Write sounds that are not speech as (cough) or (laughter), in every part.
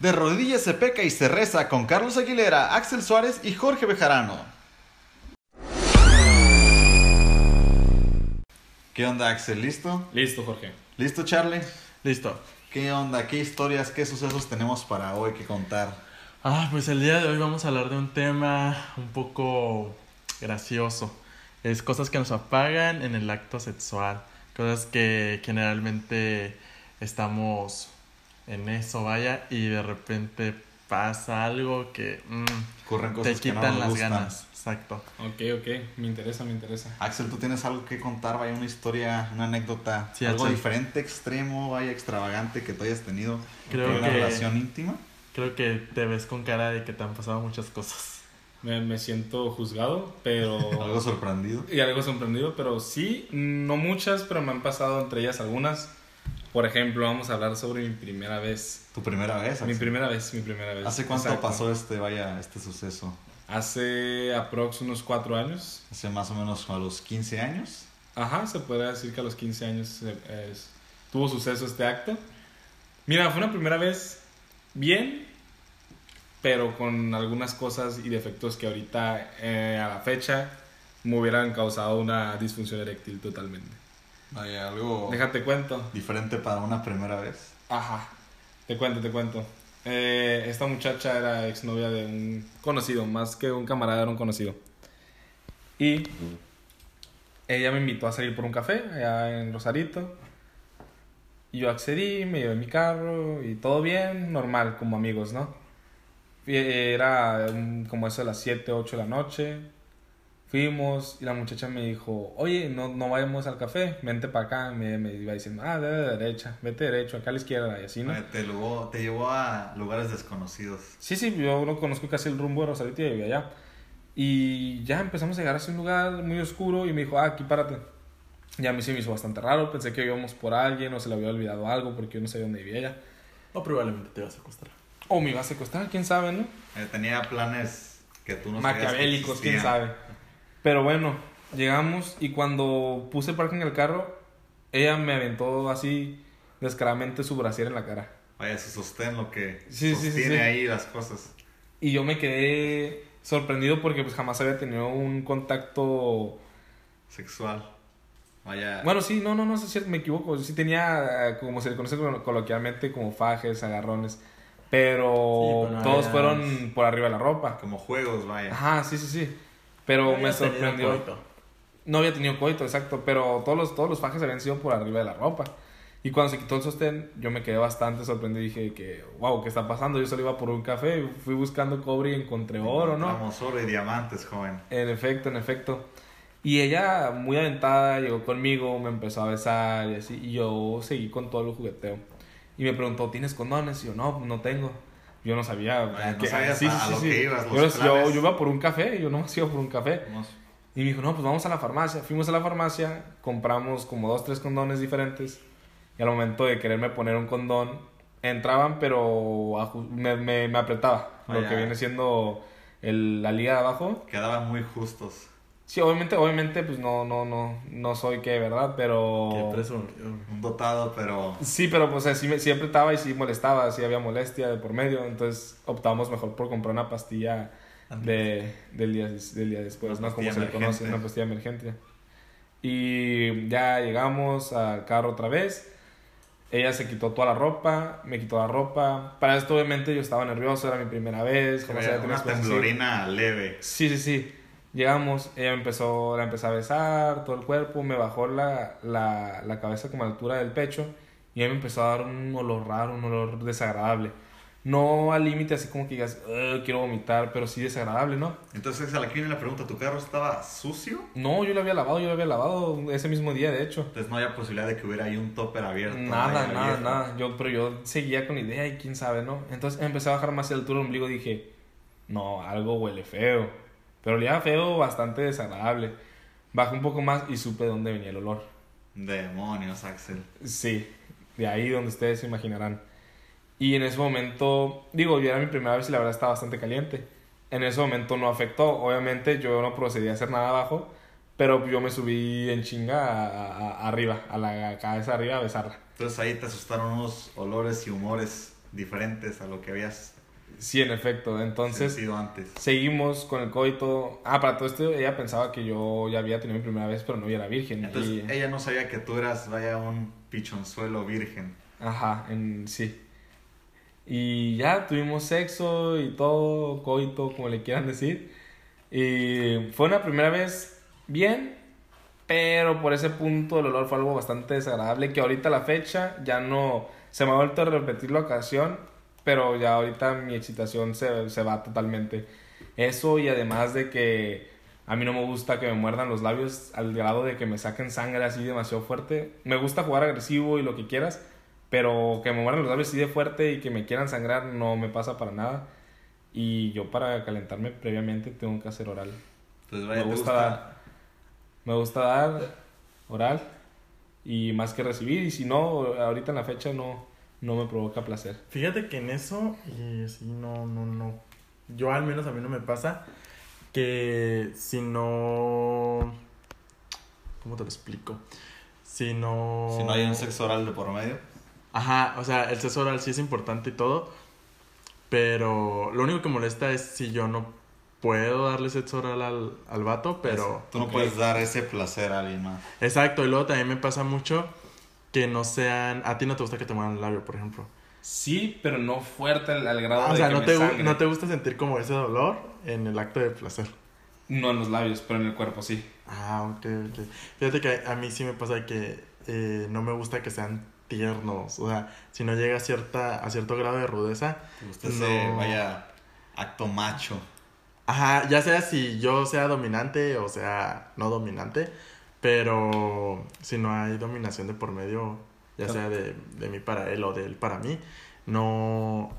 De rodillas se peca y se reza con Carlos Aguilera, Axel Suárez y Jorge Bejarano. ¿Qué onda Axel? ¿Listo? Listo, Jorge. ¿Listo Charlie? Listo. ¿Qué onda? ¿Qué historias, qué sucesos tenemos para hoy que contar? Ah, pues el día de hoy vamos a hablar de un tema un poco gracioso. Es cosas que nos apagan en el acto sexual. Cosas que generalmente estamos en eso, vaya, y de repente pasa algo que mm, Ocurren te cosas que no quitan nos las gustan. ganas. Exacto. Ok, ok. Me interesa, me interesa. Axel, ¿tú tienes algo que contar? Vaya, una historia, una anécdota, Sí, algo Axel. diferente, extremo, vaya, extravagante que tú hayas tenido Creo en una que- relación íntima. Creo que te ves con cara de que te han pasado muchas cosas. Me, me siento juzgado, pero... (laughs) Algo sorprendido. y algo sorprendido, pero sí, no muchas, pero me han pasado entre ellas algunas. Por ejemplo, vamos a hablar sobre mi primera vez. ¿Tu primera vez? Mi primera vez, mi primera vez. ¿Hace cuánto Exacto. pasó este, vaya, este suceso? Hace aprox unos cuatro años. Hace más o menos a los 15 años. Ajá, se puede decir que a los 15 años eh, es- tuvo suceso este acto. Mira, fue una primera vez bien, pero con algunas cosas y defectos que ahorita, eh, a la fecha, me hubieran causado una disfunción eréctil totalmente. Vaya, algo Déjate cuento. diferente para una primera vez. Ajá, te cuento, te cuento. Eh, esta muchacha era exnovia de un conocido, más que un camarada, era un conocido. Y ella me invitó a salir por un café allá en Rosarito. Y yo accedí, me llevé mi carro y todo bien, normal, como amigos, ¿no? Y Era como eso de las 7, 8 de la noche. Fuimos y la muchacha me dijo, oye, no, no vayamos al café, vente para acá. Me, me iba diciendo, ah, de de derecha, vete derecho, acá a la izquierda y así, ¿no? Te, llevó, te llevó a lugares desconocidos. Sí, sí, yo no conozco casi el rumbo de Rosarito y de allá. Y ya empezamos a llegar a ese lugar muy oscuro y me dijo, ah, aquí párate. Y a mí se me hizo bastante raro, pensé que íbamos por alguien o se le había olvidado algo porque yo no sabía dónde vivía ella. O probablemente te vas a acostar. O me iba a secuestrar, quién sabe, ¿no? Eh, tenía planes que tú no Maquiavélicos, quién sabe. Pero bueno, llegamos y cuando puse parque en el carro, ella me aventó así descaradamente su brasier en la cara. Vaya, se sostén lo que Sí, sí, sí, sostiene sí. ahí las cosas. Y yo me quedé sorprendido porque pues jamás había tenido un contacto Sexual. Vaya. Bueno, sí, no, no, no, es cierto, me equivoco. Sí tenía, eh, como se le conoce colo- coloquialmente, como fajes, agarrones. Pero Sí, pero no todos fueron por arriba de la ropa. Como juegos, vaya. Ajá, sí, sí, sí. Pero me Habías tenido sorprendió. coito. No había tenido coito, exacto. Pero todos los, todos los fajes habían sido por arriba de la ropa. Y cuando se quitó el sostén, yo me quedé bastante sorprendido. Dije que, wow, ¿qué está pasando? Yo solo iba por un café, fui buscando cobre y encontré oro, ¿no? Encontramos oro y diamantes, joven. En efecto, en efecto. Y ella, muy aventada, llegó conmigo, me empezó a besar y así. Y yo seguí con todo el jugueteo. Y me preguntó, ¿tienes condones? Y yo, no, no tengo. Yo no sabía. Vaya, no que- sabías a lo que ibas, los Yo, yo, yo iba por un café, yo no iba por un café. Vamos. Y me dijo, no, pues vamos a la farmacia. Fuimos a la farmacia, compramos como dos, tres condones diferentes. Y al momento de quererme poner un condón, entraban, pero me, me, me apretaba. Lo Vaya. que viene siendo el, la liga de abajo. Quedaban muy justos. Sí, obviamente, obviamente, pues no, no, no, no soy que, ¿verdad? Pero... Qué. Un dotado, pero. Sí, pero pues sí, me- sí apretaba y sí molestaba, sí había molestia de por medio, entonces optamos mejor por comprar una pastilla de, del, día, del día después, Una ¿no? Como se le conoce, una pastilla emergente. Y ya llegamos al carro otra vez, ella se quitó toda la ropa, me quitó la ropa, para esto obviamente yo estaba nervioso, era mi primera vez, había tenido una así. temblorina leve. Sí, sí, sí. Llegamos, ella me empezó, la empezó a besar todo el cuerpo, me bajó la, la, la cabeza como a la altura del pecho y ella me empezó a dar un olor raro, un olor desagradable. No al límite así como que digas, "Ugh, quiero vomitar, pero sí desagradable, ¿no? Entonces, a la que viene la pregunta: ¿tu carro estaba sucio? No, yo lo había lavado, yo lo había lavado ese mismo día, de hecho. Entonces, no había posibilidad de que hubiera ahí un topper abierto. Nada, nada, viejo. nada. Yo, pero yo seguía con la idea y quién sabe, ¿no? Entonces empecé a bajar más la altura del ombligo y dije, no, algo huele feo. Pero olía feo, bastante desagradable. Bajé un poco más y supe de dónde venía el olor. Demonios, Axel. Sí, de ahí donde ustedes se imaginarán. Y en ese momento, digo, yo era mi primera vez y la verdad estaba bastante caliente. En ese momento no afectó. Obviamente yo no procedí a hacer nada abajo, Pero yo me subí en chinga a- a- a- arriba, a la cabeza arriba a besarla. Entonces ahí te asustaron unos olores y humores diferentes a lo que habías Sí, en efecto. Entonces, sentido antes. seguimos con el coito. Ah, para todo esto, ella pensaba que yo ya había tenido mi primera vez, pero no, era virgen. Entonces Y- ella no sabía que tú eras, vaya, un pichonzuelo virgen. Ajá, en, sí. Y ya tuvimos sexo y todo, coito, como le quieran decir. Y fue una primera vez bien, pero por ese punto el olor fue algo bastante desagradable que ahorita a la fecha ya no se me ha vuelto a repetir la ocasión, pero ya ahorita mi excitación se, se va totalmente. Eso y además de que a mí no me gusta que me muerdan los labios al grado de que me saquen sangre así demasiado fuerte. Me gusta jugar agresivo y lo que quieras, pero que me muerdan los labios así de fuerte y que me quieran sangrar no me pasa para nada. Y yo para calentarme previamente tengo que hacer oral. Entonces, vaya, Me te gusta, dar, me gusta dar oral y más que recibir. Y si no, ahorita en la fecha no, no me provoca placer. Fíjate que en eso, y sí, no, no, no. Yo al menos a mí no me pasa que si no. ¿Cómo te lo explico? Si no. Si no hay un sexo oral de por medio. Ajá, o sea, el sexo oral sí es importante y todo. Pero lo único que molesta es si yo no puedo darle sexo oral al, al vato, pero. Tú no puedes dar ese placer a alguien más. Exacto, y luego también me pasa mucho que no sean. A ti no te gusta que te muevan el labio, por ejemplo. Sí, pero no fuerte al, al grado Ah, o de sea, que no me te, sangre. no te gusta sentir como ese dolor en el acto de placer. No en los labios, pero en el cuerpo sí. Ah, ok, ok. Fíjate que a mí sí me pasa que eh, no me gusta que sean tiernos. O sea, si no llega a, cierta, a cierto grado de rudeza. Te gusta ese, No. vaya, acto macho. Ajá, ya sea si yo sea dominante o sea no dominante. Pero si no hay dominación de por medio, ya sea de, de mí para él o de él para mí, no,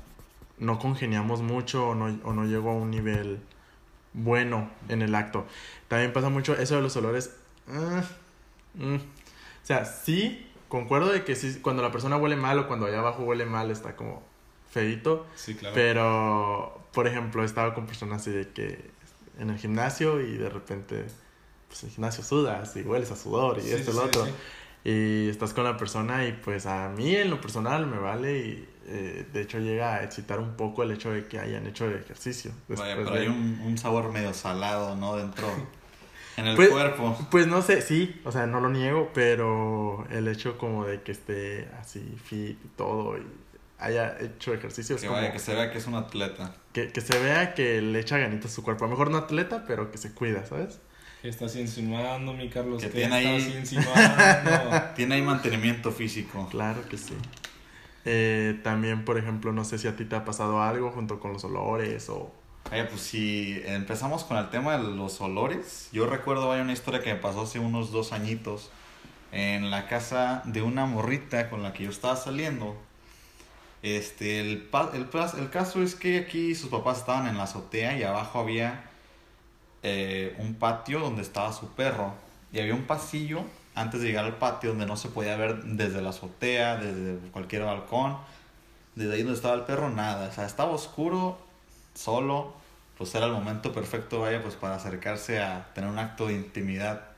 no congeniamos mucho o no, o no llego a un nivel bueno en el acto. También pasa mucho eso de los olores. ah, mm. O sea, sí, concuerdo de que sí, cuando la persona huele mal o cuando allá abajo huele mal está como feito. Sí, claro. Pero, por ejemplo, he estado con personas así de que en el gimnasio y de repente, pues el gimnasio sudas y hueles a sudor y Sí, esto y sí, lo otro. sí. Y estás con la persona y pues a mí en lo personal me vale y eh, de hecho llega a excitar un poco el hecho de que hayan hecho el ejercicio. Vaya, pero de- hay un, un sabor medio salado, ¿no? Dentro, (laughs) en el Pues- cuerpo. Pues no sé, sí, o sea, no lo niego, pero el hecho como de que esté así fit y todo y haya hecho ejercicio Que como vaya, que se vea que es un atleta. que, que se vea que le echa ganitas a su cuerpo. A lo mejor no atleta, pero que se cuida, ¿sabes? ¿Qué estás insinuando, mi Carlos? Que ¿Qué tiene ahí- estás insinuando? (laughs) Tiene ahí mantenimiento físico. Claro que sí. Eh, también, por ejemplo, no sé si a ti te ha pasado algo junto con los olores o... Vaya, pues si empezamos con el tema de los olores, yo recuerdo, vaya, una historia que me pasó hace unos dos añitos en la casa de una morrita con la que yo estaba saliendo. Este, el, pa- el, el caso es que aquí sus papás estaban en la azotea y abajo había eh, un patio donde estaba su perro. Y había un pasillo antes de llegar al patio donde no se podía ver desde la azotea, desde cualquier balcón. Desde ahí donde estaba el perro, nada. O sea, estaba oscuro, solo. Pues era el momento perfecto, vaya, pues para acercarse a tener un acto de intimidad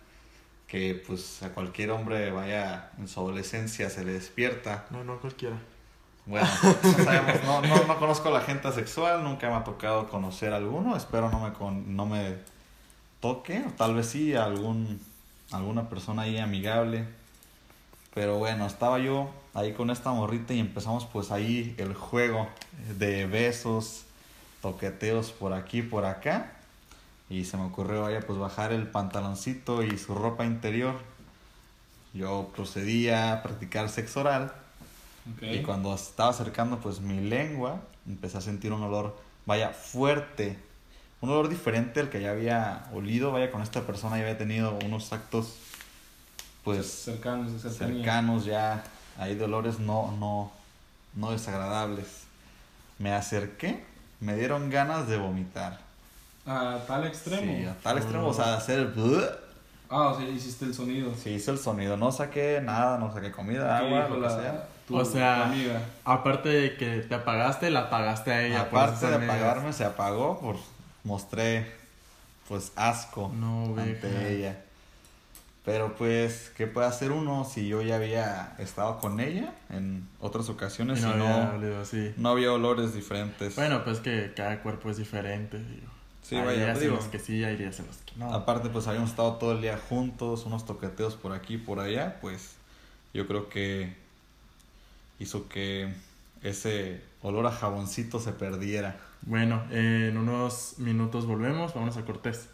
que pues a cualquier hombre, vaya, en su adolescencia se le despierta. No, no cualquiera. Bueno, (laughs) no sabemos, no, no, no conozco a la gente asexual, nunca me ha tocado conocer a alguno, espero no me, con, no me toque, o tal vez sí a algún, alguna persona ahí amigable. Pero bueno, estaba yo ahí con esta morrita y empezamos pues ahí el juego de besos, toqueteos por aquí, por acá. Y se me ocurrió vaya pues bajar el pantaloncito y su ropa interior. Yo procedí a practicar sexo oral. Ok. Y cuando estaba acercando pues mi lengua, empecé a sentir un olor, vaya, fuerte. Un olor diferente al que ya había olido, vaya, con esta persona ya había tenido unos actos pues cercanos, cercanos ya, ahí de olores no, no, no desagradables. Me acerqué, me dieron ganas de vomitar. A tal extremo. Sí, a tal extremo, o sea, hacer. Ah, o sea, hiciste el sonido. Sí, hice el sonido, no saqué nada, no saqué comida, ¿Qué agua, lo que la- sea. Tu O sea, amiga? Aparte de que te apagaste, la apagaste a ella. Aparte de amigos. apagarme, se apagó, por mostré pues asco No, ante ella. Pero pues, ¿qué puede hacer uno si yo ya había estado con ella en otras ocasiones Y y no no, había no, olido así. había olores diferentes? Bueno, pues que cada cuerpo es diferente, digo. Sí, hay vaya, días digo. en los que sí, hay días en los que no. Aparte, pues habíamos estado todo el día juntos, unos toqueteos por aquí y por allá, pues yo creo que hizo que ese olor a jaboncito se perdiera. Bueno, en unos minutos volvemos, vámonos a Cortés.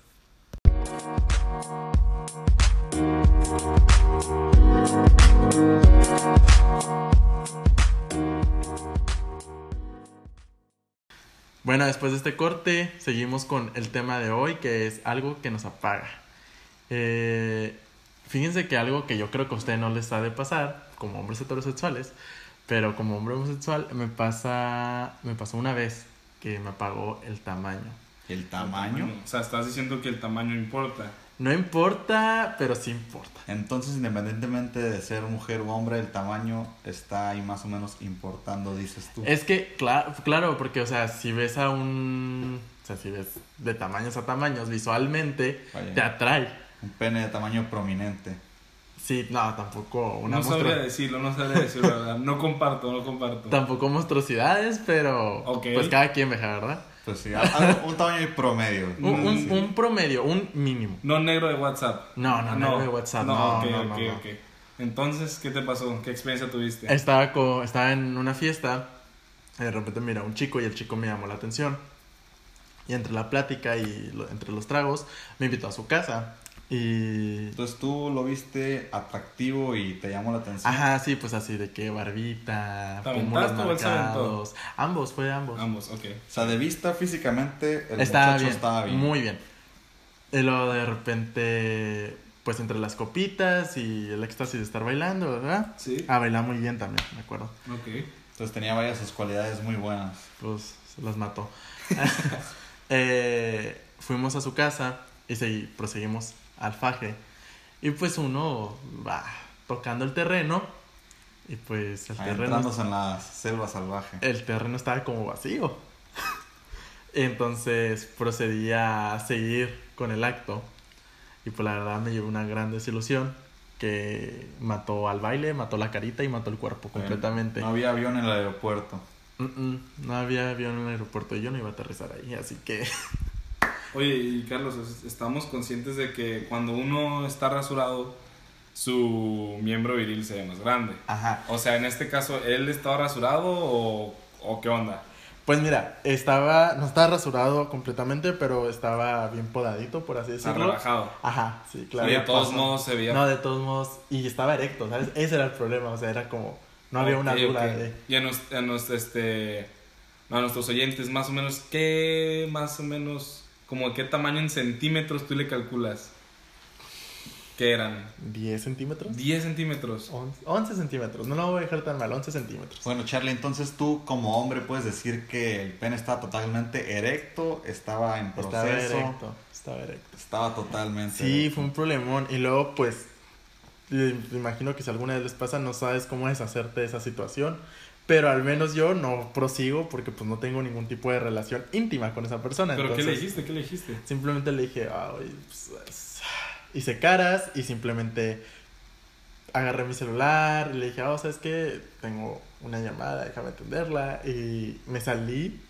Bueno, después de este corte, seguimos con el tema de hoy, que es algo que nos apaga. Eh, fíjense que algo que yo creo que a ustedes no les ha de pasar, como hombres heterosexuales, pero como hombre homosexual, me pasa, me pasó una vez que me apagó el tamaño. El tamaño. O sea, estás diciendo que el tamaño importa. No importa, pero sí importa. Entonces, independientemente de ser mujer o hombre, el tamaño está ahí más o menos importando, dices tú. Es que, claro, claro, porque, o sea, si ves a un. O sea, si ves de tamaños a tamaños visualmente, Vaya. te atrae. Un pene de tamaño prominente. Sí, no, tampoco una no monstru- sabría decirlo, no sabría decirlo, la ¿verdad? No comparto, no comparto. Tampoco monstruosidades, pero. Ok. Pues cada quien veja, ¿verdad? Pues sí, algo- un tamaño promedio. (laughs) Un, un- Sí. un promedio, un mínimo. No negro de WhatsApp. No, no, no, de WhatsApp. No, no, ok, no, no. ok. Entonces, ¿qué te pasó? ¿Qué experiencia tuviste? Estaba, co- estaba en una fiesta, y de repente mira un chico y el chico me llamó la atención. Y entre la plática y lo- entre los tragos, me invitó a su casa. Y. Entonces tú lo viste atractivo y te llamó la atención. Ajá, sí, pues así de que barbita, ¿Te pómulos marcados. Ambos, fue ambos. Ambos, ok. O sea, de vista físicamente el estaba, muchacho bien, estaba bien. muy bien. Y luego de repente, pues entre las copitas y el éxtasis de estar bailando, ¿verdad? Sí. Ah, bailaba muy bien también, me acuerdo. Ok. Entonces tenía varias sus cualidades muy buenas. pues se las mató. (laughs) Eh, fuimos a su casa y segui- proseguimos al faje. Y pues uno va tocando el terreno y pues el terreno, Adentrándose en la selva salvaje. el terreno estaba como vacío. (laughs) Entonces procedí a seguir con el acto y pues la verdad me llevó una gran desilusión que mató al baile, mató la carita y mató el cuerpo completamente. No había avión en el aeropuerto. Mm, mm, no había avión en el aeropuerto y yo no iba a aterrizar ahí, así que... (laughs) Oye, y Carlos, es- estamos conscientes de que cuando uno está rasurado, su miembro viril se ve más grande. Ajá. O sea, en este caso, ¿él estaba rasurado o, o qué onda? Pues mira, estaba, no estaba rasurado completamente, pero estaba bien podadito, por así decirlo. relajado. Ajá, sí, claro. y de todos modos se veía... No, de todos modos, y estaba erecto, ¿sabes? Ese era el problema, o sea, era como, no había una duda ok. de... Y a, nos- a nos- este, a nuestros oyentes, más o menos, ¿qué más o menos, como qué tamaño en centímetros tú le calculas? ¿Qué eran? 10 centímetros. 10 centímetros. 11, 11 centímetros, no lo voy a dejar tan mal, 11 centímetros. Bueno, Charlie, entonces tú como hombre puedes decir que el pene estaba totalmente erecto, estaba en proceso. Estaba erecto, estaba erecto. Estaba totalmente Sí, erecto. fue un problemón. Y luego, pues, eh, me imagino que si alguna vez les pasa, no sabes cómo deshacerte de esa situación. Pero al menos yo no prosigo porque pues no tengo ningún tipo de relación íntima con esa persona. ¿Pero qué le entonces, dijiste? ¿Qué le dijiste? Simplemente le dije, ay, pues, es- hice caras y simplemente agarré mi celular y le dije, oh, ¿sabes qué? Tengo una llamada, déjame atenderla. Y me salí,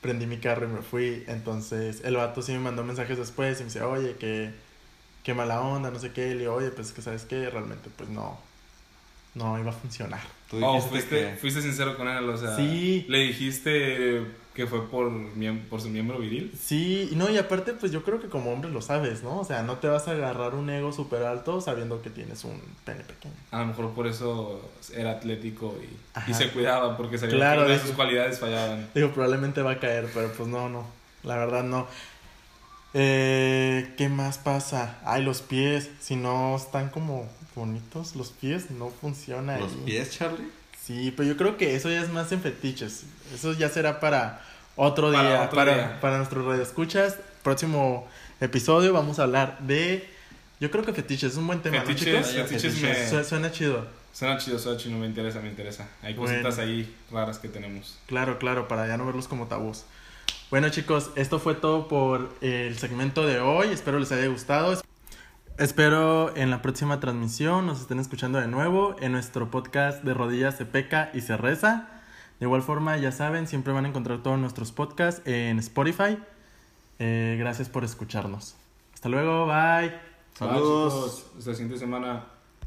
prendí mi carro y me fui. Entonces el vato sí me mandó mensajes después y me dice, oye, que qué mala onda, no sé qué. Y le digo, oye, pues es que sabes que realmente pues no, no iba a funcionar. Tú Oh, fuiste, que- fuiste sincero con él, o sea, Sí. le dijiste que fue por, por su miembro viril. Sí, y no, y aparte, pues yo creo que como hombre lo sabes, ¿no? O sea, no te vas a agarrar un ego súper alto sabiendo que tienes un pene pequeño. A lo mejor por eso era atlético y, y se cuidaba porque sabía Claro, que de sus cualidades fallaban. Digo, probablemente va a caer, pero pues no, no. La verdad no. Eh, ¿Qué más pasa? Ay, los pies. Si no están como bonitos los pies, no funciona. los ahí. pies, Charlie. Sí, pero yo creo que eso ya es más en fetiches. Eso ya será para otro Para día. otro para, día. para nuestros radioescuchas. Próximo episodio vamos a hablar de. Yo creo que fetiches es un buen tema, ¿no, Fetiches, chicos? fetiches me- Su- Suena chido. Suena chido, suena chido, me interesa, me interesa. Hay Bueno. cositas ahí raras que tenemos. Claro, claro, para ya no verlos como tabús. Bueno chicos, esto fue todo por el segmento de hoy. Espero les haya gustado. Espero en la próxima transmisión nos estén escuchando de nuevo en nuestro podcast de rodillas se peca y se reza. De igual forma, ya saben, siempre van a encontrar todos nuestros podcasts en Spotify. Eh, gracias por escucharnos. Hasta luego, bye. Saludos. Hasta la siguiente semana.